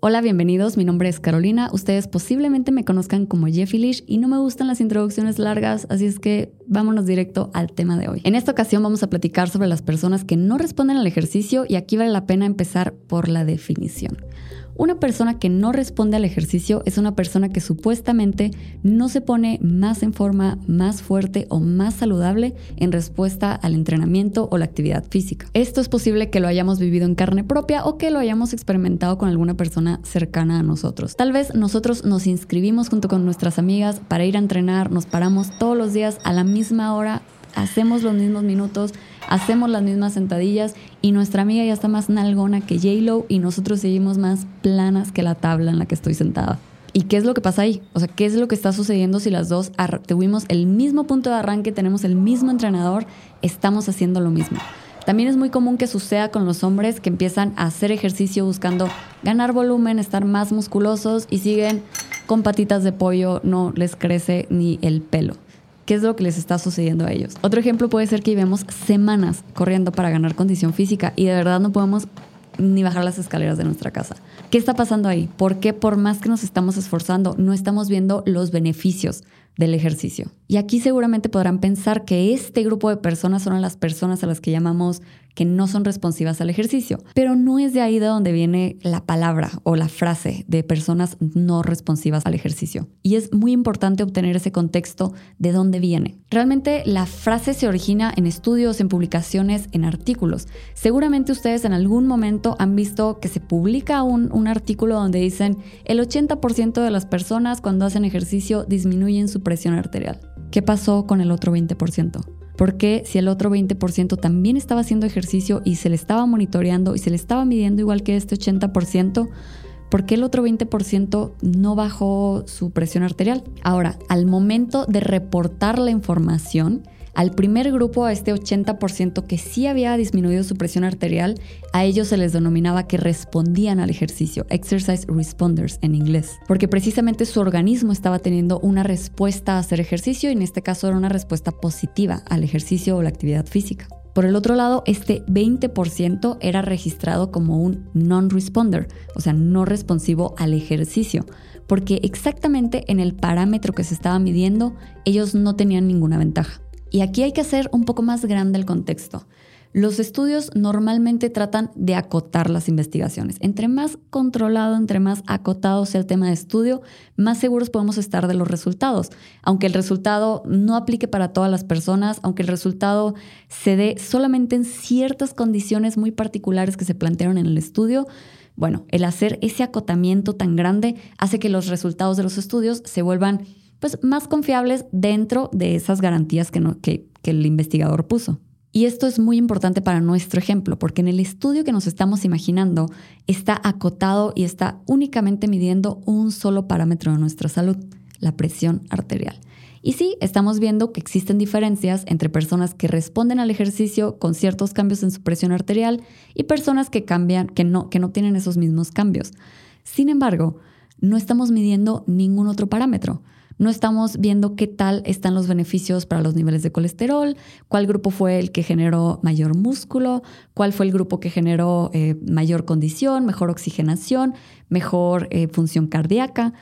Hola, bienvenidos. Mi nombre es Carolina. Ustedes posiblemente me conozcan como Jeffy Lish y no me gustan las introducciones largas, así es que vámonos directo al tema de hoy. En esta ocasión vamos a platicar sobre las personas que no responden al ejercicio y aquí vale la pena empezar por la definición. Una persona que no responde al ejercicio es una persona que supuestamente no se pone más en forma, más fuerte o más saludable en respuesta al entrenamiento o la actividad física. Esto es posible que lo hayamos vivido en carne propia o que lo hayamos experimentado con alguna persona cercana a nosotros. Tal vez nosotros nos inscribimos junto con nuestras amigas para ir a entrenar, nos paramos todos los días a la misma hora, hacemos los mismos minutos, hacemos las mismas sentadillas y nuestra amiga ya está más nalgona que J-Lo y nosotros seguimos más planas que la tabla en la que estoy sentada. ¿Y qué es lo que pasa ahí? O sea, ¿qué es lo que está sucediendo si las dos tuvimos el mismo punto de arranque, tenemos el mismo entrenador, estamos haciendo lo mismo? También es muy común que suceda con los hombres que empiezan a hacer ejercicio buscando ganar volumen, estar más musculosos y siguen con patitas de pollo, no les crece ni el pelo qué es lo que les está sucediendo a ellos. Otro ejemplo puede ser que llevemos semanas corriendo para ganar condición física y de verdad no podemos ni bajar las escaleras de nuestra casa. ¿Qué está pasando ahí? ¿Por qué por más que nos estamos esforzando no estamos viendo los beneficios del ejercicio? Y aquí seguramente podrán pensar que este grupo de personas son las personas a las que llamamos que no son responsivas al ejercicio. Pero no es de ahí de donde viene la palabra o la frase de personas no responsivas al ejercicio. Y es muy importante obtener ese contexto de dónde viene. Realmente la frase se origina en estudios, en publicaciones, en artículos. Seguramente ustedes en algún momento han visto que se publica un, un artículo donde dicen el 80% de las personas cuando hacen ejercicio disminuyen su presión arterial. ¿Qué pasó con el otro 20%? Porque si el otro 20% también estaba haciendo ejercicio y se le estaba monitoreando y se le estaba midiendo igual que este 80%, ¿por qué el otro 20% no bajó su presión arterial? Ahora, al momento de reportar la información, al primer grupo, a este 80% que sí había disminuido su presión arterial, a ellos se les denominaba que respondían al ejercicio, exercise responders en inglés, porque precisamente su organismo estaba teniendo una respuesta a hacer ejercicio y en este caso era una respuesta positiva al ejercicio o la actividad física. Por el otro lado, este 20% era registrado como un non-responder, o sea, no responsivo al ejercicio, porque exactamente en el parámetro que se estaba midiendo, ellos no tenían ninguna ventaja. Y aquí hay que hacer un poco más grande el contexto. Los estudios normalmente tratan de acotar las investigaciones. Entre más controlado, entre más acotado sea el tema de estudio, más seguros podemos estar de los resultados. Aunque el resultado no aplique para todas las personas, aunque el resultado se dé solamente en ciertas condiciones muy particulares que se plantearon en el estudio, bueno, el hacer ese acotamiento tan grande hace que los resultados de los estudios se vuelvan pues, más confiables dentro de esas garantías que, el investigador puso. Y esto es muy importante para nuestro ejemplo, porque en el estudio que nos estamos imaginando está acotado y está únicamente midiendo un solo parámetro de nuestra salud, la presión arterial. Y sí, estamos viendo que existen diferencias entre personas que responden al ejercicio con ciertos cambios en su presión arterial y personas que cambian, que no, que no tienen esos mismos cambios. Sin embargo, no estamos midiendo ningún otro parámetro no estamos viendo qué tal están los beneficios para los niveles de colesterol, cuál grupo fue el que generó mayor músculo, cuál fue el grupo que generó eh, mayor condición, mejor oxigenación, mejor eh, función cardíaca.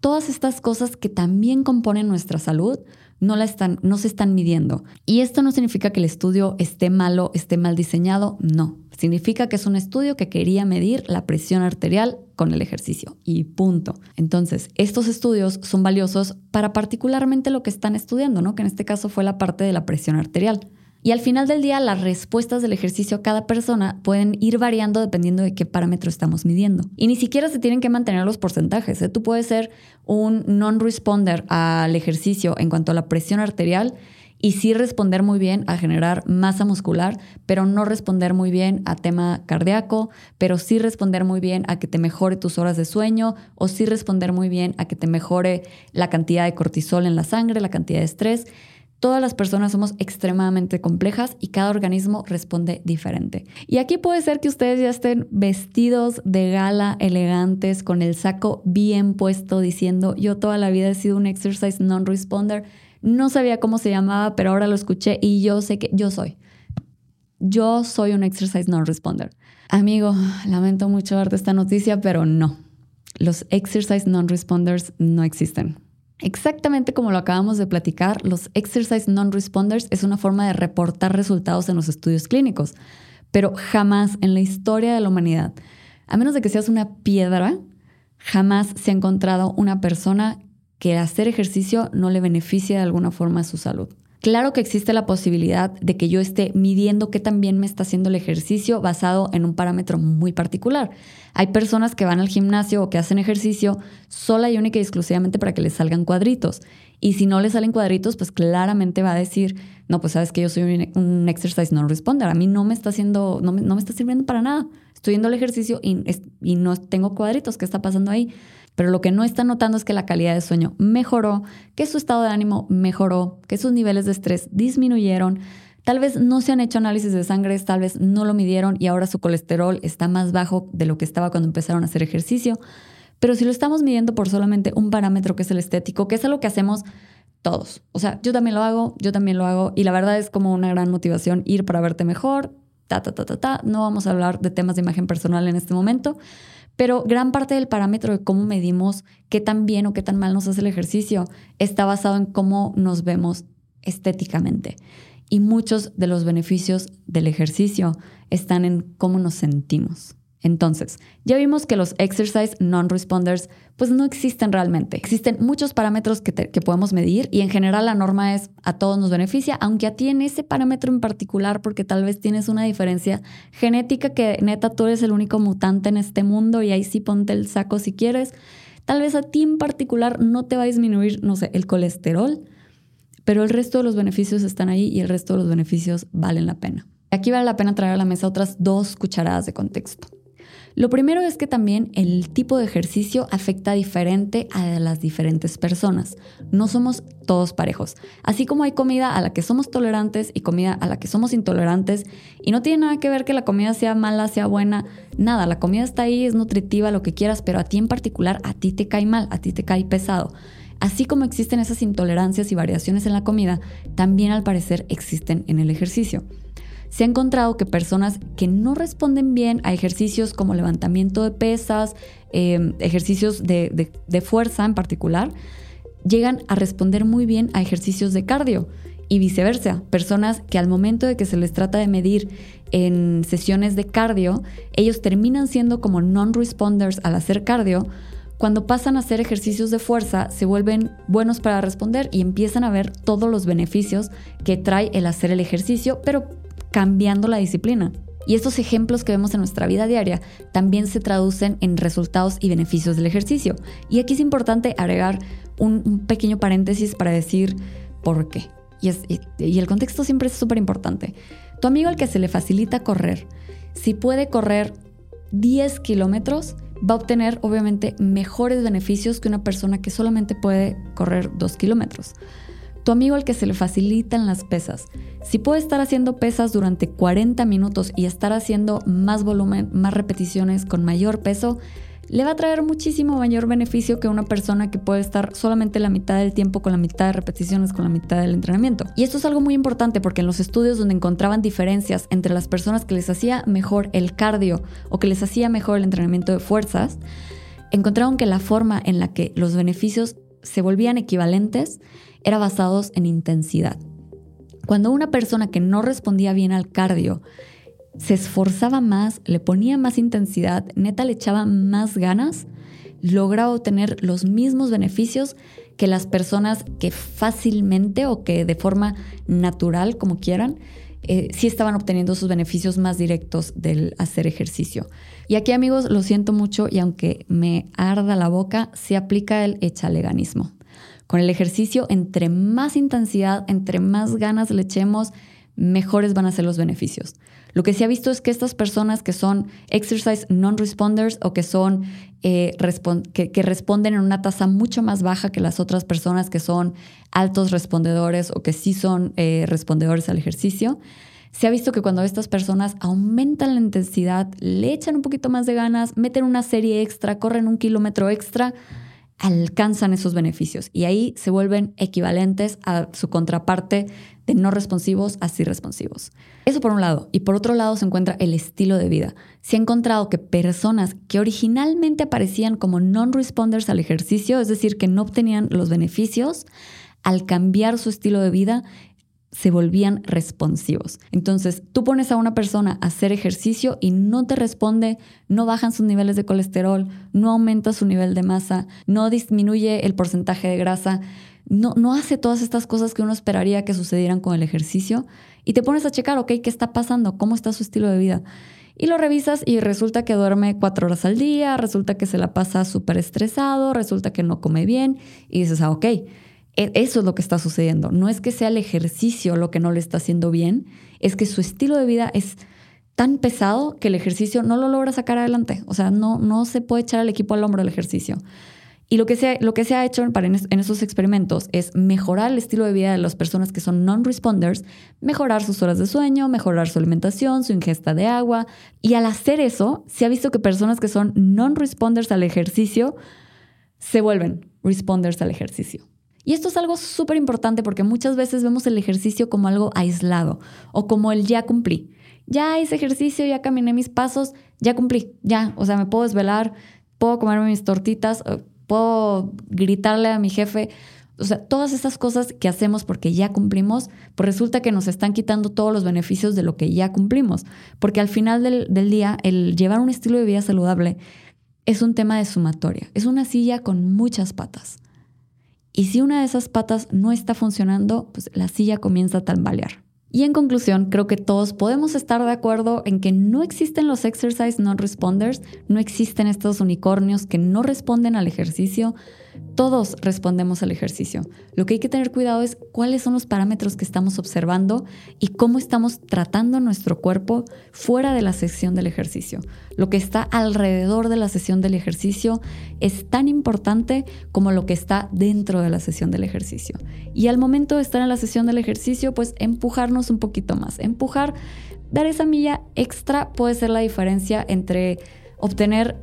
Todas estas cosas que también componen nuestra salud no, la están, no se están midiendo. Y esto no significa que el estudio esté malo, esté mal diseñado, no. Significa que es un estudio que quería medir la presión arterial con el ejercicio y punto. Entonces, estos estudios son valiosos para particularmente lo que están estudiando, ¿no? Que en este caso fue la parte de la presión arterial. Y al final del día, las respuestas del ejercicio a cada persona pueden ir variando dependiendo de qué parámetro estamos midiendo. Y ni siquiera se tienen que mantener los porcentajes. ¿eh? Tú puedes ser un non-responder al ejercicio en cuanto a la presión arterial y sí responder muy bien a generar masa muscular, pero no responder muy bien a tema cardíaco, pero sí responder muy bien a que te mejore tus horas de sueño o sí responder muy bien a que te mejore la cantidad de cortisol en la sangre, la cantidad de estrés. Todas las personas somos extremadamente complejas y cada organismo responde diferente. Y aquí puede ser que ustedes ya estén vestidos de gala, elegantes, con el saco bien puesto, diciendo yo toda la vida he sido un exercise non-responder. No sabía cómo se llamaba, pero ahora lo escuché y yo sé que yo soy. Yo soy un exercise non-responder. Amigo, lamento mucho darte esta noticia, pero no. los exercise non-responders no existen. Exactamente como lo acabamos de platicar, los exercise non-responders es una forma de reportar resultados en los estudios clínicos, pero jamás en la historia de la humanidad, a menos de que seas una piedra, jamás se ha encontrado una persona que hacer ejercicio no le beneficie de alguna forma a su salud. Claro que existe la posibilidad de que yo esté midiendo qué tan bien me está haciendo el ejercicio basado en un parámetro muy particular. Hay personas que van al gimnasio o que hacen ejercicio sola y única y exclusivamente para que les salgan cuadritos. Y si no le salen cuadritos, pues claramente va a decir, no, pues sabes que yo soy un, exercise no responder. A mí no me está haciendo, no me, está sirviendo para nada. Estoy yendo al ejercicio y, y no tengo cuadritos. ¿Qué está pasando ahí? Pero lo que no está notando es que la calidad de sueño mejoró, que su estado de ánimo mejoró, que sus niveles de estrés disminuyeron. Tal vez no se han hecho análisis de sangre, tal vez no lo midieron y ahora su colesterol está más bajo de lo que estaba cuando empezaron a hacer ejercicio. Pero si lo estamos midiendo por solamente un parámetro que es el estético, que es algo que hacemos todos. O sea, yo también lo hago, yo también lo hago y la verdad es como una gran motivación ir para verte mejor, ta, ta, ta, ta, ta. No vamos a hablar de temas de imagen personal en este momento, pero gran parte del parámetro de cómo medimos qué tan bien o qué tan mal nos hace el ejercicio está basado en cómo nos vemos estéticamente. Y muchos de los beneficios del ejercicio están en cómo nos sentimos. Entonces, ya vimos que los exercise non-responders pues no existen realmente. Existen muchos parámetros que, podemos medir y en general la norma es a todos nos beneficia, aunque a ti en ese parámetro en particular, porque tal vez tienes una diferencia genética que neta tú eres el único mutante en este mundo y ahí sí ponte el saco si quieres. Tal vez a ti en particular no te va a disminuir, no sé, el colesterol, pero el resto de los beneficios están ahí y el resto de los beneficios valen la pena. Aquí vale la pena traer a la mesa otras dos cucharadas de contexto. Lo primero es que también el tipo de ejercicio afecta diferente a las diferentes personas. No somos todos parejos. Así como hay comida a la que somos tolerantes y comida a la que somos intolerantes, y no tiene nada que ver que la comida sea mala, sea buena, nada, la comida está ahí, es nutritiva, lo que quieras, pero a ti en particular, a ti te cae mal, a ti te cae pesado. Así como existen esas intolerancias y variaciones en la comida, también al parecer existen en el ejercicio se ha encontrado que personas que no responden bien a ejercicios como levantamiento de pesas, em, ejercicios de, de fuerza en particular, llegan a responder muy bien a ejercicios de cardio y viceversa. Personas que al momento de que se les trata de medir en sesiones de cardio, ellos terminan siendo como non-responders al hacer cardio. Cuando pasan a hacer ejercicios de fuerza, se vuelven buenos para responder y empiezan a ver todos los beneficios que trae el hacer el ejercicio, pero cambiando la disciplina. Y estos ejemplos que vemos en nuestra vida diaria también se traducen en resultados y beneficios del ejercicio. Y aquí es importante agregar un, pequeño paréntesis para decir por qué. Y, y el contexto siempre es súper importante. Tu amigo al que se le facilita correr, si puede correr 10 kilómetros, va a obtener obviamente mejores beneficios que una persona que solamente puede correr 2 kilómetros. Tu amigo al que se le facilitan las pesas, si puede estar haciendo pesas durante 40 minutos y estar haciendo más volumen, más repeticiones con mayor peso, le va a traer muchísimo mayor beneficio que una persona que puede estar solamente la mitad del tiempo con la mitad de repeticiones, con la mitad del entrenamiento. Y esto es algo muy importante porque en los estudios donde encontraban diferencias entre las personas que les hacía mejor el cardio o que les hacía mejor el entrenamiento de fuerzas, encontraron que la forma en la que los beneficios se volvían equivalentes era basados en intensidad. Cuando una persona que no respondía bien al cardio se esforzaba más, le ponía más intensidad, neta le echaba más ganas, lograba obtener los mismos beneficios que las personas que fácilmente o que de forma natural, como quieran, eh, sí estaban obteniendo sus beneficios más directos del hacer ejercicio. Y aquí amigos, lo siento mucho y aunque me arda la boca, se aplica el echaleganismo. Con el ejercicio, entre más intensidad, entre más ganas le echemos, mejores van a ser los beneficios. Lo que se ha visto es que estas personas que son exercise non-responders o que son eh, que, responden en una tasa mucho más baja que las otras personas que son altos respondedores o que sí son eh, respondedores al ejercicio, se ha visto que cuando estas personas aumentan la intensidad, le echan un poquito más de ganas, meten una serie extra, corren un kilómetro extra, alcanzan esos beneficios y ahí se vuelven equivalentes a su contraparte de no responsivos a sí responsivos. Eso por un lado. Y por otro lado se encuentra el estilo de vida. Se ha encontrado que personas que originalmente aparecían como non-responders al ejercicio, es decir, que no obtenían los beneficios, al cambiar su estilo de vida, se volvían responsivos. Entonces, tú pones a una persona a hacer ejercicio y no te responde, no bajan sus niveles de colesterol, no aumenta su nivel de masa, no disminuye el porcentaje de grasa, no, no hace todas estas cosas que uno esperaría que sucedieran con el ejercicio y te pones a checar, ok, ¿qué está pasando? ¿Cómo está su estilo de vida? Y lo revisas y resulta que duerme cuatro horas al día, resulta que se la pasa súper estresado, resulta que no come bien y dices, ah, ok, eso es lo que está sucediendo. No es que sea el ejercicio lo que no le está haciendo bien, es que su estilo de vida es tan pesado que el ejercicio no lo logra sacar adelante. O sea, no, no se puede echar al equipo al hombro el ejercicio. Y lo que se, lo que se ha hecho para en, esos experimentos es mejorar el estilo de vida de las personas que son non-responders, mejorar sus horas de sueño, mejorar su alimentación, su ingesta de agua. Y al hacer eso, se ha visto que personas que son non-responders al ejercicio se vuelven responders al ejercicio. Y esto es algo súper importante porque muchas veces vemos el ejercicio como algo aislado o como el ya cumplí. Ya hice ejercicio, ya caminé mis pasos, ya cumplí, ya, o sea, me puedo desvelar, puedo comerme mis tortitas, puedo gritarle a mi jefe. O sea, todas estas cosas que hacemos porque ya cumplimos, pues resulta que nos están quitando todos los beneficios de lo que ya cumplimos. Porque al final del día, el llevar un estilo de vida saludable es un tema de sumatoria. Es una silla con muchas patas. Y si una de esas patas no está funcionando, pues la silla comienza a tambalear. Y en conclusión, creo que todos podemos estar de acuerdo en que no existen los exercise non-responders, no existen estos unicornios que no responden al ejercicio, todos respondemos al ejercicio. Lo que hay que tener cuidado es cuáles son los parámetros que estamos observando y cómo estamos tratando nuestro cuerpo fuera de la sesión del ejercicio. Lo que está alrededor de la sesión del ejercicio es tan importante como lo que está dentro de la sesión del ejercicio. Y al momento de estar en la sesión del ejercicio, pues empujarnos un poquito más. Empujar, dar esa milla extra puede ser la diferencia entre obtener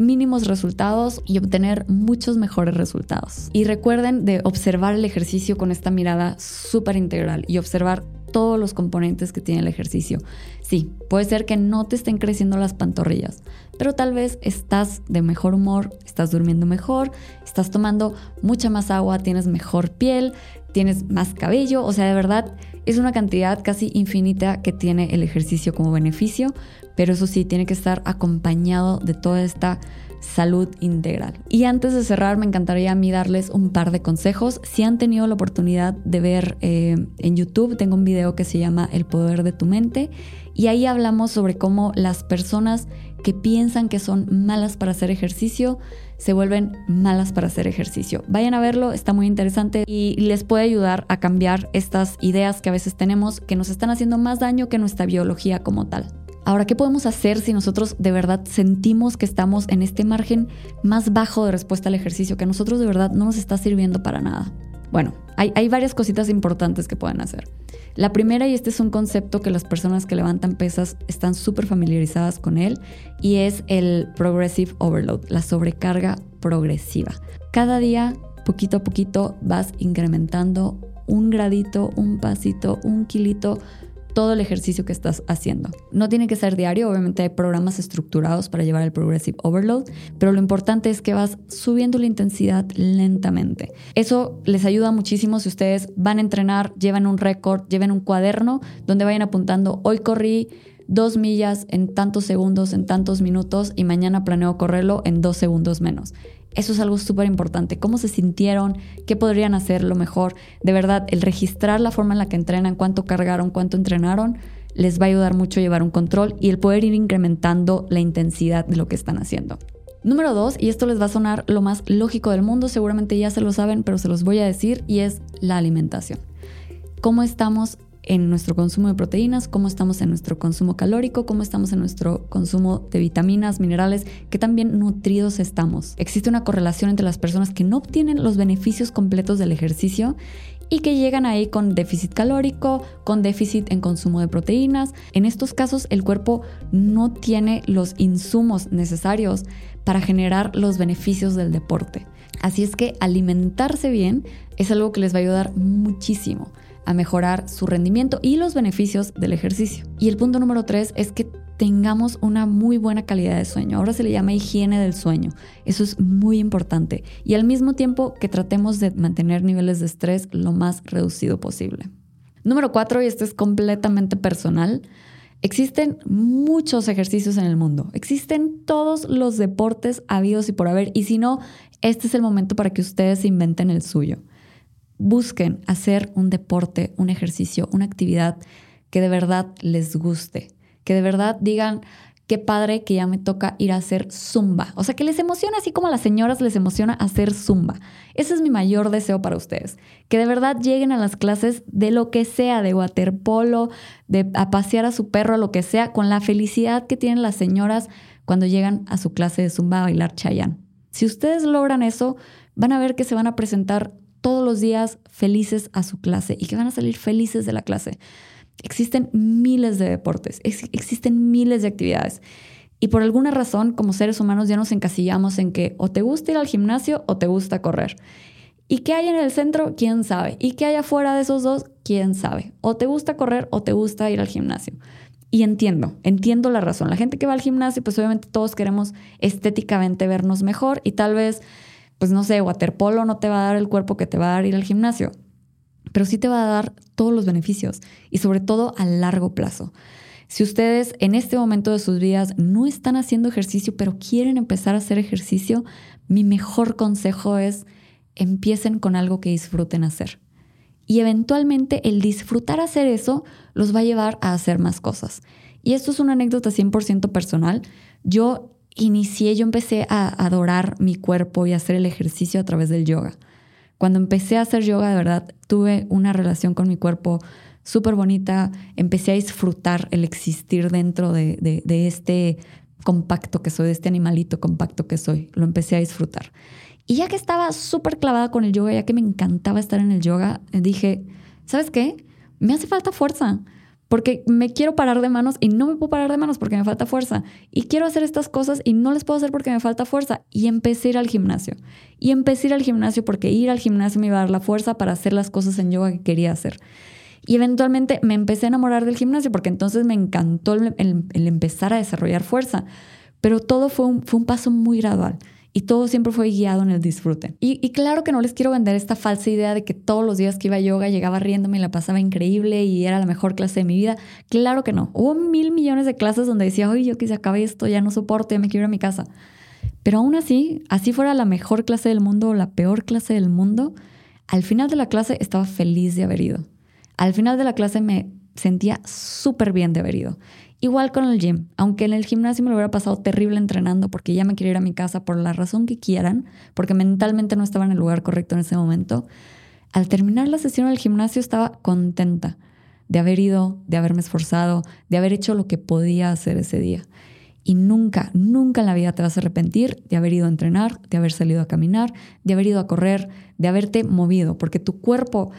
mínimos resultados y obtener muchos mejores resultados. Y recuerden de observar el ejercicio con esta mirada súper integral y observar todos los componentes que tiene el ejercicio. Sí, puede ser que no te estén creciendo las pantorrillas, pero tal vez estás de mejor humor, estás durmiendo mejor, estás tomando mucha más agua, tienes mejor piel, tienes más cabello, o sea, de verdad es una cantidad casi infinita que tiene el ejercicio como beneficio, pero eso sí, tiene que estar acompañado de toda esta salud integral. Y antes de cerrar, me encantaría a mí darles un par de consejos. Si han tenido la oportunidad de ver eh, en YouTube, tengo un video que se llama El poder de tu mente y ahí hablamos sobre cómo las personas que piensan que son malas para hacer ejercicio se vuelven malas para hacer ejercicio. Vayan a verlo, está muy interesante y les puede ayudar a cambiar estas ideas que a veces tenemos que nos están haciendo más daño que nuestra biología como tal. Ahora, ¿qué podemos hacer si nosotros de verdad sentimos que estamos en este margen más bajo de respuesta al ejercicio, que a nosotros de verdad no nos está sirviendo para nada? Bueno, hay, varias cositas importantes que pueden hacer. La primera, y este es un concepto que las personas que levantan pesas están súper familiarizadas con él, y es el progressive overload, la sobrecarga progresiva. Cada día, poquito a poquito, vas incrementando un gradito, un pasito, un kilito todo el ejercicio que estás haciendo. No tiene que ser diario, obviamente hay programas estructurados para llevar el Progressive Overload, pero lo importante es que vas subiendo la intensidad lentamente. Eso les ayuda muchísimo si ustedes van a entrenar, llevan un récord, lleven un cuaderno donde vayan apuntando, hoy corrí dos millas en tantos segundos, en tantos minutos y mañana planeo correrlo en dos segundos menos. Eso es algo súper importante. ¿Cómo se sintieron? ¿Qué podrían hacer lo mejor? De verdad, el registrar la forma en la que entrenan, cuánto cargaron, cuánto entrenaron, les va a ayudar mucho a llevar un control y el poder ir incrementando la intensidad de lo que están haciendo. Número dos, y esto les va a sonar lo más lógico del mundo, seguramente ya se lo saben, pero se los voy a decir, y es la alimentación. ¿Cómo estamos en nuestro consumo de proteínas, cómo estamos en nuestro consumo calórico, cómo estamos en nuestro consumo de vitaminas, minerales, qué también nutridos estamos. Existe una correlación entre las personas que no obtienen los beneficios completos del ejercicio y que llegan ahí con déficit calórico, con déficit en consumo de proteínas. En estos casos el cuerpo no tiene los insumos necesarios para generar los beneficios del deporte. Así es que alimentarse bien es algo que les va a ayudar muchísimo a mejorar su rendimiento y los beneficios del ejercicio. Y el punto número tres es que tengamos una muy buena calidad de sueño. Ahora se le llama higiene del sueño. Eso es muy importante. Y al mismo tiempo que tratemos de mantener niveles de estrés lo más reducido posible. Número cuatro, y esto es completamente personal, Existen muchos ejercicios en el mundo, existen todos los deportes habidos y por haber, y si no, este es el momento para que ustedes inventen el suyo busquen hacer un deporte, un ejercicio, una actividad que de verdad les guste, que de verdad digan, qué padre que ya me toca ir a hacer zumba. O sea, que les emociona así como a las señoras les emociona hacer zumba. Ese es mi mayor deseo para ustedes. Que de verdad lleguen a las clases de lo que sea, de waterpolo, de a pasear a su perro, lo que sea, con la felicidad que tienen las señoras cuando llegan a su clase de zumba a bailar chayán. Si ustedes logran eso, van a ver que se van a presentar todos los días felices a su clase y que van a salir felices de la clase. Existen miles de deportes, existen miles de actividades. Y por alguna razón, como seres humanos, ya nos encasillamos en que o te gusta ir al gimnasio o te gusta correr. ¿Y qué hay en el centro? ¿Quién sabe? ¿Y qué hay afuera de esos dos? ¿Quién sabe? O te gusta correr o te gusta ir al gimnasio. Y entiendo, entiendo la razón. La gente que va al gimnasio, pues obviamente todos queremos estéticamente vernos mejor y tal vez pues no sé, waterpolo no te va a dar el cuerpo que te va a dar ir al gimnasio, pero sí te va a dar todos los beneficios y sobre todo a largo plazo. Si ustedes en este momento de sus vidas no están haciendo ejercicio, pero quieren empezar a hacer ejercicio, mi mejor consejo es empiecen con algo que disfruten hacer. Y eventualmente el disfrutar hacer eso los va a llevar a hacer más cosas. Y esto es una anécdota 100% personal. Yo inicié, yo empecé a adorar mi cuerpo y a hacer el ejercicio a través del yoga. Cuando empecé a hacer yoga, de verdad, tuve una relación con mi cuerpo súper bonita, empecé a disfrutar el existir dentro de, de, este compacto que soy, de este animalito compacto que soy, lo empecé a disfrutar. Y ya que estaba súper clavada con el yoga, ya que me encantaba estar en el yoga, dije, ¿sabes qué? Me hace falta fuerza porque me quiero parar de manos y no me puedo parar de manos porque me falta fuerza. Y quiero hacer estas cosas y no les puedo hacer porque me falta fuerza. Y empecé a ir al gimnasio. Y empecé a ir al gimnasio porque ir al gimnasio me iba a dar la fuerza para hacer las cosas en yoga que quería hacer. Y eventualmente me empecé a enamorar del gimnasio porque entonces me encantó el, empezar a desarrollar fuerza. Pero todo fue fue un paso muy gradual y todo siempre fue guiado en el disfrute. Y, claro que no les quiero vender esta falsa idea de que todos los días que iba a yoga llegaba riéndome y la pasaba increíble y era la mejor clase de mi vida. Claro que no. Hubo mil millones de clases donde decía, oye, yo que se acabe esto, ya no soporto, ya me quiero ir a mi casa. Pero aún así, así fuera la mejor clase del mundo o la peor clase del mundo, al final de la clase estaba feliz de haber ido. Al final de la clase me sentía súper bien de haber ido. Igual con el gym, aunque en el gimnasio me lo hubiera pasado terrible entrenando porque ya me quería ir a mi casa por la razón que quieran, porque mentalmente no estaba en el lugar correcto en ese momento, al terminar la sesión del gimnasio estaba contenta de haber ido, de haberme esforzado, de haber hecho lo que podía hacer ese día. Y nunca, nunca en la vida te vas a arrepentir de haber ido a entrenar, de haber salido a caminar, de haber ido a correr, de haberte movido, porque tu cuerpo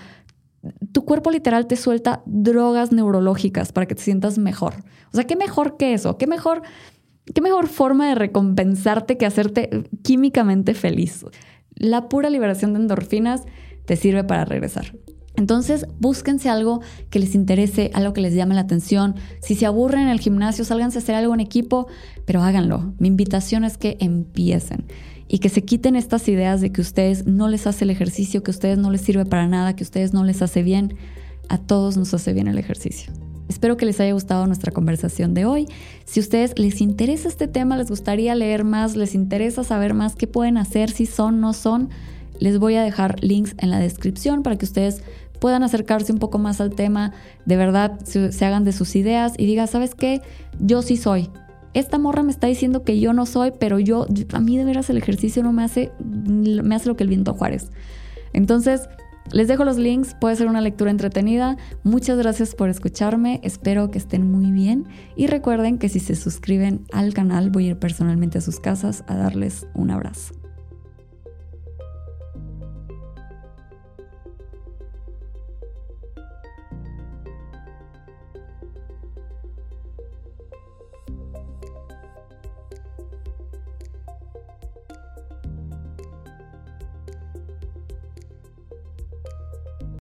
tu cuerpo literal te suelta drogas neurológicas para que te sientas mejor. O sea, ¿qué mejor que eso? ¿Qué mejor, qué mejor forma de recompensarte que hacerte químicamente feliz? La pura liberación de endorfinas te sirve para regresar. Entonces, búsquense algo que les interese, algo que les llame la atención. Si se aburren en el gimnasio, sálganse a hacer algo en equipo, pero háganlo. Mi invitación es que empiecen y que se quiten estas ideas de que ustedes no les hace el ejercicio, que ustedes no les sirve para nada, que ustedes no les hace bien. A todos nos hace bien el ejercicio. Espero que les haya gustado nuestra conversación de hoy. Si a ustedes les interesa este tema, les gustaría leer más, les interesa saber más qué pueden hacer, si son, no son, les voy a dejar links en la descripción para que ustedes puedan acercarse un poco más al tema, de verdad se, se hagan de sus ideas y digan, ¿sabes qué? Yo sí soy, esta morra me está diciendo que yo no soy, pero yo, a mí de veras el ejercicio no me hace, me hace lo que el viento Juárez. Entonces, Les dejo los links, puede ser una lectura entretenida. Muchas gracias por escucharme, espero que estén muy bien y recuerden que si se suscriben al canal voy a ir personalmente a sus casas a darles un abrazo.